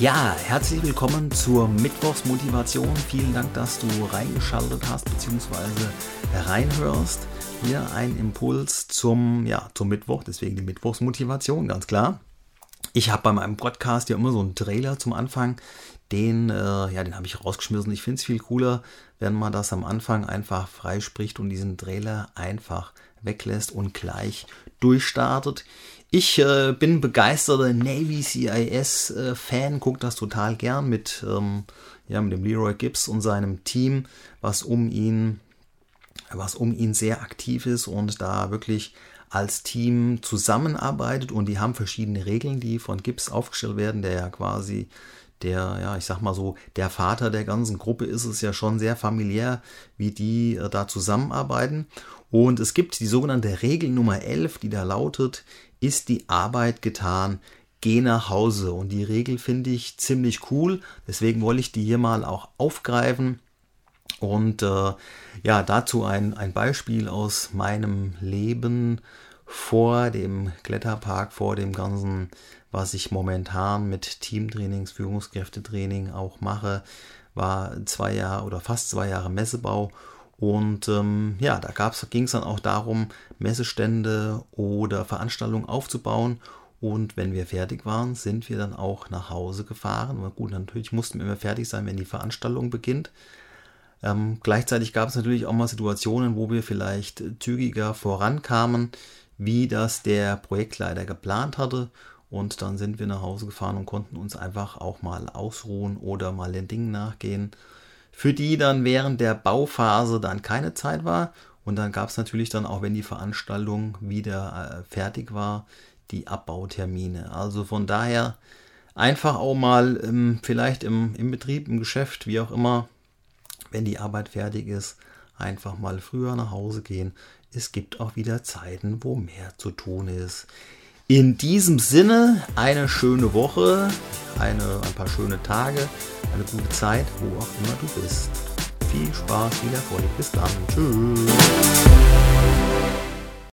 Ja, herzlich willkommen zur Mittwochsmotivation. Vielen Dank, dass du reingeschaltet hast bzw. reinhörst. Hier ein Impuls zum, ja, zum Mittwoch, deswegen die Mittwochsmotivation, ganz klar. Ich habe bei meinem Podcast ja immer so einen Trailer zum Anfang. Den, äh, ja, den habe ich rausgeschmissen. Ich finde es viel cooler, wenn man das am Anfang einfach freispricht und diesen Trailer einfach weglässt und gleich durchstartet. Ich äh, bin begeisterter Navy CIS äh, Fan, gucke das total gern mit, ähm, ja, mit dem Leroy Gibbs und seinem Team, was um ihn, was um ihn sehr aktiv ist und da wirklich als Team zusammenarbeitet und die haben verschiedene Regeln, die von Gibbs aufgestellt werden, der ja quasi der, ja, ich sag mal so, der Vater der ganzen Gruppe ist es ja schon sehr familiär, wie die äh, da zusammenarbeiten. Und es gibt die sogenannte Regel Nummer 11, die da lautet, ist die Arbeit getan, geh nach Hause. Und die Regel finde ich ziemlich cool, deswegen wollte ich die hier mal auch aufgreifen. Und äh, ja, dazu ein, ein Beispiel aus meinem Leben vor dem Kletterpark, vor dem ganzen, was ich momentan mit Teamtrainings, Führungskräftetraining auch mache, war zwei Jahre oder fast zwei Jahre Messebau und ähm, ja, da ging es dann auch darum, Messestände oder Veranstaltungen aufzubauen. Und wenn wir fertig waren, sind wir dann auch nach Hause gefahren. Aber gut, natürlich mussten wir immer fertig sein, wenn die Veranstaltung beginnt. Ähm, gleichzeitig gab es natürlich auch mal Situationen, wo wir vielleicht zügiger vorankamen, wie das der Projektleiter geplant hatte. Und dann sind wir nach Hause gefahren und konnten uns einfach auch mal ausruhen oder mal den Dingen nachgehen für die dann während der Bauphase dann keine Zeit war. Und dann gab es natürlich dann auch, wenn die Veranstaltung wieder äh, fertig war, die Abbautermine. Also von daher einfach auch mal ähm, vielleicht im, im Betrieb, im Geschäft, wie auch immer, wenn die Arbeit fertig ist, einfach mal früher nach Hause gehen. Es gibt auch wieder Zeiten, wo mehr zu tun ist. In diesem Sinne eine schöne Woche, eine, ein paar schöne Tage, eine gute Zeit, wo auch immer du bist. Viel Spaß, viel Erfolg. Bis dann. Tschüss.